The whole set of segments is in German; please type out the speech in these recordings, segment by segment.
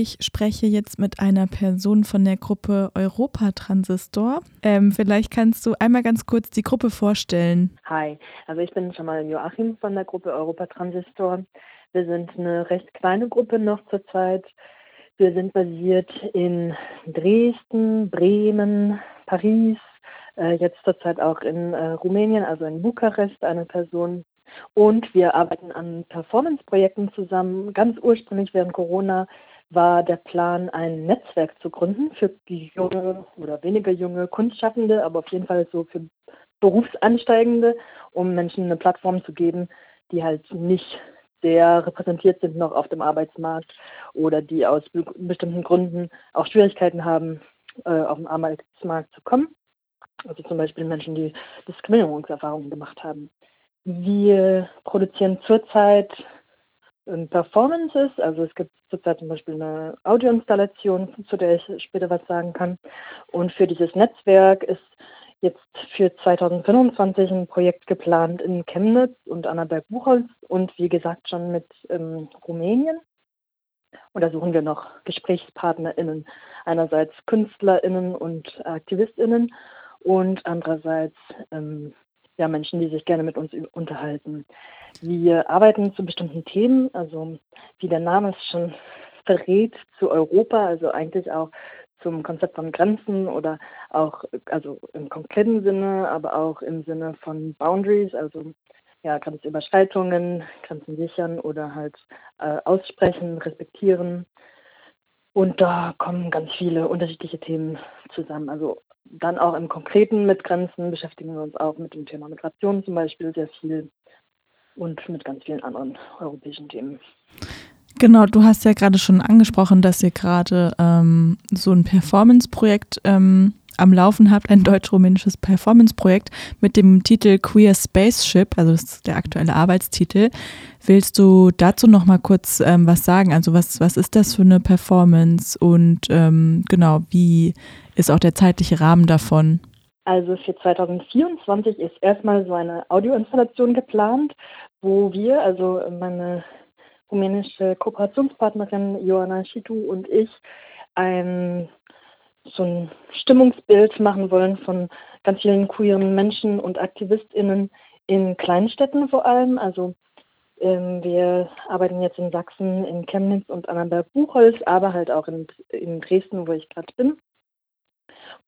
Ich spreche jetzt mit einer Person von der Gruppe Europa Transistor. Ähm, vielleicht kannst du einmal ganz kurz die Gruppe vorstellen. Hi, also ich bin schon mal Joachim von der Gruppe Europa Transistor. Wir sind eine recht kleine Gruppe noch zurzeit. Wir sind basiert in Dresden, Bremen, Paris, äh, jetzt zurzeit auch in äh, Rumänien, also in Bukarest, eine Person. Und wir arbeiten an Performance-Projekten zusammen. Ganz ursprünglich während Corona war der Plan, ein Netzwerk zu gründen für junge oder weniger junge Kunstschaffende, aber auf jeden Fall so für Berufsansteigende, um Menschen eine Plattform zu geben, die halt nicht sehr repräsentiert sind noch auf dem Arbeitsmarkt oder die aus bestimmten Gründen auch Schwierigkeiten haben, äh, auf den Arbeitsmarkt zu kommen. Also zum Beispiel Menschen, die Diskriminierungserfahrungen gemacht haben. Wir produzieren zurzeit Performances, also es gibt zurzeit zum Beispiel eine Audioinstallation, zu der ich später was sagen kann. Und für dieses Netzwerk ist jetzt für 2025 ein Projekt geplant in Chemnitz und Annaberg-Buchholz und wie gesagt schon mit ähm, Rumänien. Und da suchen wir noch GesprächspartnerInnen. Einerseits KünstlerInnen und AktivistInnen und andererseits ähm, ja, Menschen, die sich gerne mit uns unterhalten. Wir arbeiten zu bestimmten Themen, also wie der Name es schon verrät, zu Europa, also eigentlich auch zum Konzept von Grenzen oder auch also im konkreten Sinne, aber auch im Sinne von Boundaries, also ja, Grenzüberschreitungen, Grenzen sichern oder halt äh, aussprechen, respektieren. Und da kommen ganz viele unterschiedliche Themen zusammen. Also dann auch im Konkreten mit Grenzen beschäftigen wir uns auch mit dem Thema Migration zum Beispiel sehr viel und mit ganz vielen anderen europäischen Themen. Genau, du hast ja gerade schon angesprochen, dass ihr gerade ähm, so ein Performance-Projekt ähm, am Laufen habt, ein deutsch-rumänisches Performance-Projekt mit dem Titel Queer Spaceship, also das ist der aktuelle Arbeitstitel. Willst du dazu noch mal kurz ähm, was sagen? Also was, was ist das für eine Performance und ähm, genau, wie ist auch der zeitliche Rahmen davon? Also für 2024 ist erstmal so eine Audioinstallation geplant, wo wir, also meine rumänische Kooperationspartnerin Joanna Schitu und ich, ein so ein Stimmungsbild machen wollen von ganz vielen queeren Menschen und AktivistInnen in Kleinstädten vor allem. Also ähm, wir arbeiten jetzt in Sachsen, in Chemnitz und Annenberg-Buchholz, aber halt auch in, in Dresden, wo ich gerade bin.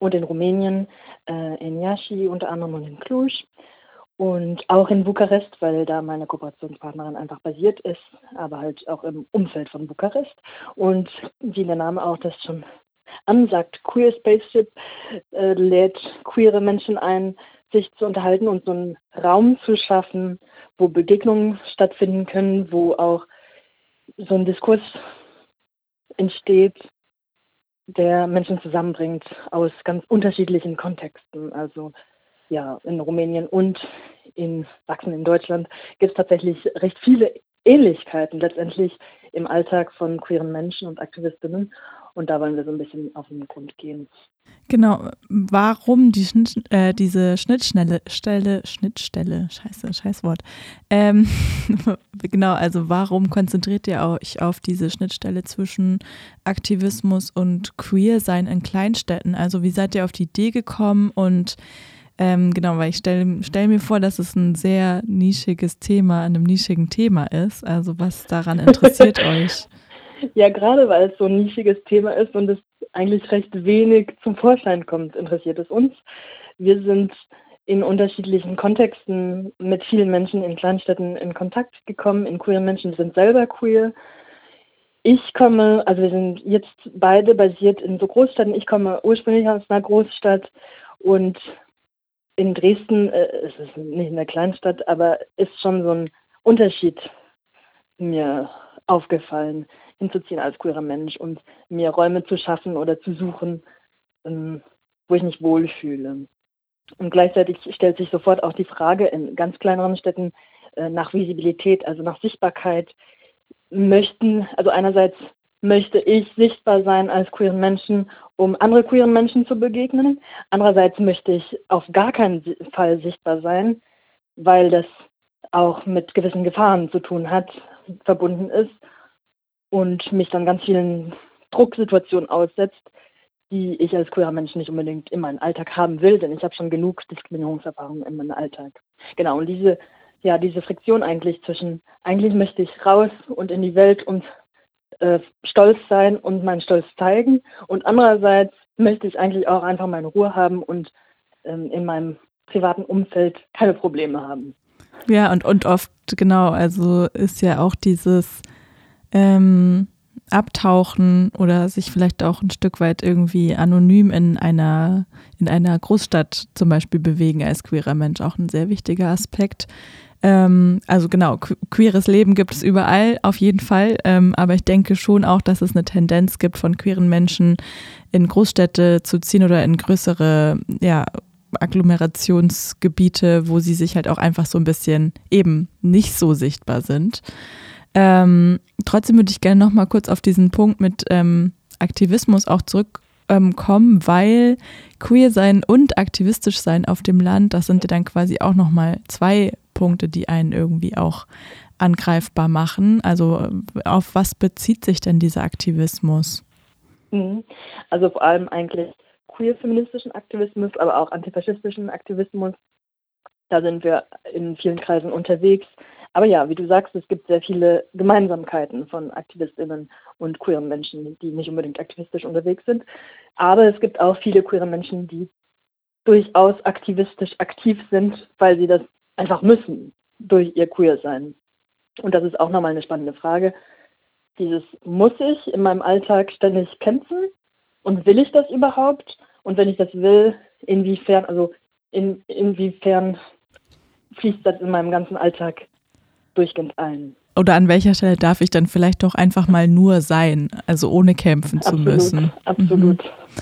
Und in Rumänien, äh, in Iași unter anderem und in Cluj. Und auch in Bukarest, weil da meine Kooperationspartnerin einfach basiert ist, aber halt auch im Umfeld von Bukarest. Und wie der Name auch das schon ansagt, Queer Spaceship äh, lädt queere Menschen ein, sich zu unterhalten und so einen Raum zu schaffen, wo Begegnungen stattfinden können, wo auch so ein Diskurs entsteht, der Menschen zusammenbringt aus ganz unterschiedlichen Kontexten. Also ja, in Rumänien und in Sachsen in Deutschland gibt es tatsächlich recht viele Ähnlichkeiten letztendlich im Alltag von queeren Menschen und Aktivistinnen. Und da wollen wir so ein bisschen auf den Grund gehen. Genau, warum die Schnitt, äh, diese Schnittstelle, Stelle, Schnittstelle, scheiße, scheiß Ähm, genau, also warum konzentriert ihr euch auf diese Schnittstelle zwischen Aktivismus und Queer-Sein in Kleinstädten? Also wie seid ihr auf die Idee gekommen und ähm, genau, weil ich stelle stell mir vor, dass es ein sehr nischiges Thema, an einem nischigen Thema ist. Also was daran interessiert euch? Ja, gerade weil es so ein nischiges Thema ist und es eigentlich recht wenig zum Vorschein kommt, interessiert es uns. Wir sind in unterschiedlichen Kontexten mit vielen Menschen in Kleinstädten in Kontakt gekommen. In queeren Menschen sind selber queer. Ich komme, also wir sind jetzt beide basiert in so Großstädten. Ich komme ursprünglich aus einer Großstadt und in Dresden, äh, es ist nicht eine Kleinstadt, aber ist schon so ein Unterschied mir aufgefallen, hinzuziehen als queerer Mensch und mir Räume zu schaffen oder zu suchen, ähm, wo ich mich wohlfühle. Und gleichzeitig stellt sich sofort auch die Frage in ganz kleineren Städten äh, nach Visibilität, also nach Sichtbarkeit. Möchten, also einerseits möchte ich sichtbar sein als queeren Menschen, um andere queeren Menschen zu begegnen. Andererseits möchte ich auf gar keinen Fall sichtbar sein, weil das auch mit gewissen Gefahren zu tun hat, verbunden ist und mich dann ganz vielen Drucksituationen aussetzt, die ich als queerer Mensch nicht unbedingt in meinem Alltag haben will, denn ich habe schon genug Diskriminierungserfahrungen in meinem Alltag. Genau, und diese, ja, diese Friktion eigentlich zwischen, eigentlich möchte ich raus und in die Welt und äh, stolz sein und meinen Stolz zeigen und andererseits möchte ich eigentlich auch einfach meine Ruhe haben und ähm, in meinem privaten Umfeld keine Probleme haben. Ja, und, und oft, genau, also ist ja auch dieses ähm, Abtauchen oder sich vielleicht auch ein Stück weit irgendwie anonym in einer, in einer Großstadt zum Beispiel bewegen als queerer Mensch auch ein sehr wichtiger Aspekt. Ähm, also genau, queeres Leben gibt es überall, auf jeden Fall. Ähm, aber ich denke schon auch, dass es eine Tendenz gibt von queeren Menschen in Großstädte zu ziehen oder in größere, ja, Agglomerationsgebiete, wo sie sich halt auch einfach so ein bisschen eben nicht so sichtbar sind. Ähm, trotzdem würde ich gerne noch mal kurz auf diesen Punkt mit ähm, Aktivismus auch zurückkommen, ähm, weil queer sein und aktivistisch sein auf dem Land, das sind ja dann quasi auch noch mal zwei Punkte, die einen irgendwie auch angreifbar machen. Also auf was bezieht sich denn dieser Aktivismus? Mhm. Also vor allem eigentlich queer-feministischen Aktivismus, aber auch antifaschistischen Aktivismus. Da sind wir in vielen Kreisen unterwegs. Aber ja, wie du sagst, es gibt sehr viele Gemeinsamkeiten von Aktivistinnen und queeren Menschen, die nicht unbedingt aktivistisch unterwegs sind. Aber es gibt auch viele queere Menschen, die durchaus aktivistisch aktiv sind, weil sie das einfach müssen durch ihr Queer-Sein. Und das ist auch nochmal eine spannende Frage. Dieses muss ich in meinem Alltag ständig kämpfen und will ich das überhaupt? Und wenn ich das will, inwiefern, also in, inwiefern fließt das in meinem ganzen Alltag durchgehend ein? Oder an welcher Stelle darf ich dann vielleicht doch einfach mal nur sein, also ohne kämpfen zu absolut, müssen? Absolut. Mhm.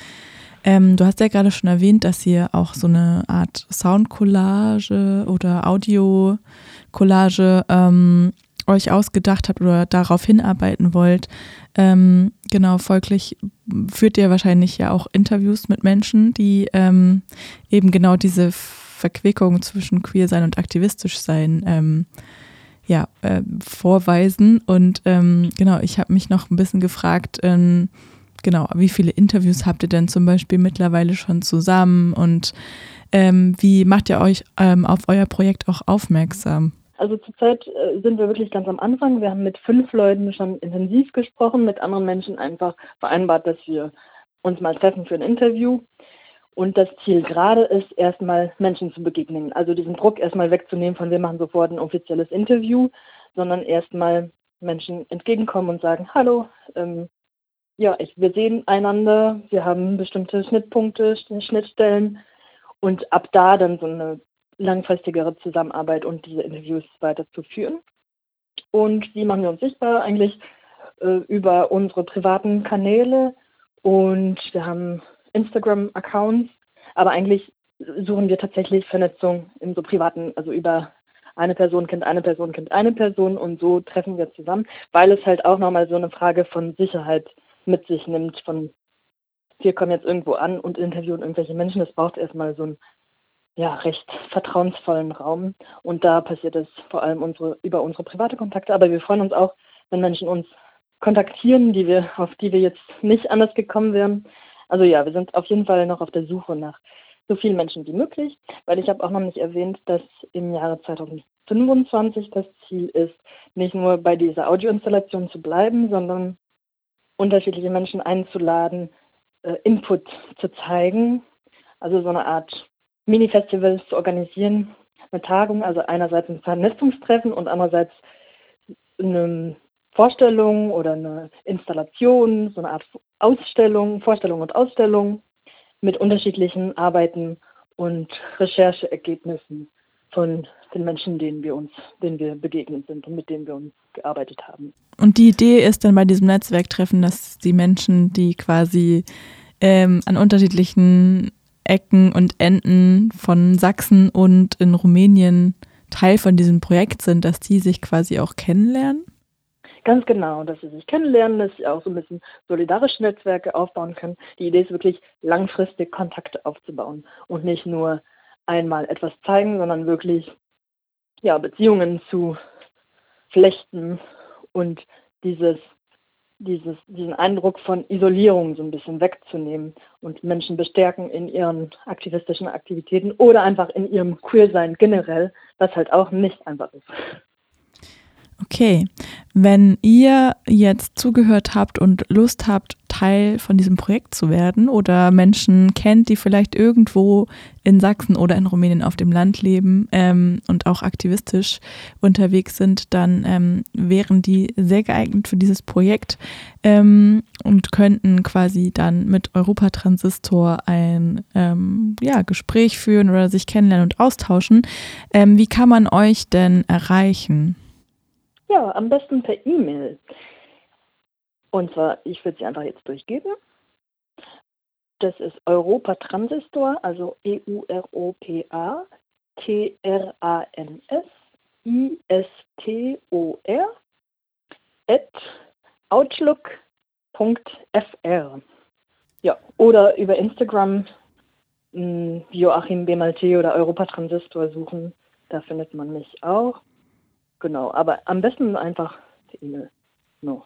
Ähm, du hast ja gerade schon erwähnt, dass ihr auch so eine Art Soundcollage oder Audiocollage ähm, euch ausgedacht habt oder darauf hinarbeiten wollt. Ähm, genau, folglich führt ihr wahrscheinlich ja auch Interviews mit Menschen, die ähm, eben genau diese Verquickung zwischen queer sein und aktivistisch sein ähm, ja, äh, vorweisen. Und ähm, genau, ich habe mich noch ein bisschen gefragt, genau, wie viele Interviews habt ihr denn zum Beispiel mittlerweile schon zusammen und ähm, wie macht ihr euch auf euer Projekt auch aufmerksam? Also zurzeit äh, sind wir wirklich ganz am Anfang. Wir haben mit fünf Leuten schon intensiv gesprochen, mit anderen Menschen einfach vereinbart, dass wir uns mal treffen für ein Interview. Und das Ziel gerade ist, erstmal Menschen zu begegnen. Also diesen Druck erstmal wegzunehmen von wir machen sofort ein offizielles Interview, sondern erstmal Menschen entgegenkommen und sagen, hallo, ähm, ja, ich, wir sehen einander, wir haben bestimmte Schnittpunkte, Schnittstellen und ab da dann so eine langfristigere Zusammenarbeit und diese Interviews weiterzuführen. Und wie machen wir uns sichtbar? Eigentlich äh, über unsere privaten Kanäle und wir haben Instagram-Accounts, aber eigentlich suchen wir tatsächlich Vernetzung in so privaten, also über eine Person kennt eine Person kennt eine Person und so treffen wir zusammen, weil es halt auch nochmal so eine Frage von Sicherheit mit sich nimmt, von wir kommen jetzt irgendwo an und interviewen irgendwelche Menschen. Das braucht erstmal so ein ja, recht vertrauensvollen Raum. Und da passiert es vor allem unsere, über unsere private Kontakte. Aber wir freuen uns auch, wenn Menschen uns kontaktieren, die wir, auf die wir jetzt nicht anders gekommen wären. Also ja, wir sind auf jeden Fall noch auf der Suche nach so vielen Menschen wie möglich, weil ich habe auch noch nicht erwähnt, dass im Jahre 2025 das Ziel ist, nicht nur bei dieser Audioinstallation zu bleiben, sondern unterschiedliche Menschen einzuladen, äh, Input zu zeigen, also so eine Art Mini-Festivals zu organisieren, eine Tagung, also einerseits ein Vernetzungstreffen und andererseits eine Vorstellung oder eine Installation, so eine Art Ausstellung, Vorstellung und Ausstellung mit unterschiedlichen Arbeiten und Rechercheergebnissen von den Menschen, denen wir uns, denen wir begegnet sind und mit denen wir uns gearbeitet haben. Und die Idee ist dann bei diesem Netzwerktreffen, dass die Menschen, die quasi ähm, an unterschiedlichen Ecken und Enden von Sachsen und in Rumänien Teil von diesem Projekt sind, dass die sich quasi auch kennenlernen? Ganz genau, dass sie sich kennenlernen, dass sie auch so ein bisschen solidarische Netzwerke aufbauen können. Die Idee ist wirklich langfristig Kontakte aufzubauen und nicht nur einmal etwas zeigen, sondern wirklich ja, Beziehungen zu flechten und dieses dieses, diesen Eindruck von Isolierung so ein bisschen wegzunehmen und Menschen bestärken in ihren aktivistischen Aktivitäten oder einfach in ihrem Queersein generell, was halt auch nicht einfach ist. Okay, wenn ihr jetzt zugehört habt und Lust habt, Teil von diesem Projekt zu werden oder Menschen kennt, die vielleicht irgendwo in Sachsen oder in Rumänien auf dem Land leben ähm, und auch aktivistisch unterwegs sind, dann ähm, wären die sehr geeignet für dieses Projekt ähm, und könnten quasi dann mit Europatransistor ein ähm, ja, Gespräch führen oder sich kennenlernen und austauschen. Ähm, wie kann man euch denn erreichen? Ja, am besten per E-Mail. Und zwar, ich würde sie einfach jetzt durchgeben. Das ist Europa Transistor, also E-U-R-O-P-A, T-R-A-N-S, I-S-T-O-R, at outlook.fr. Ja, oder über Instagram hm, Joachim Bemalte oder Europa Transistor suchen. Da findet man mich auch. Genau, aber am besten einfach die E-Mail. No.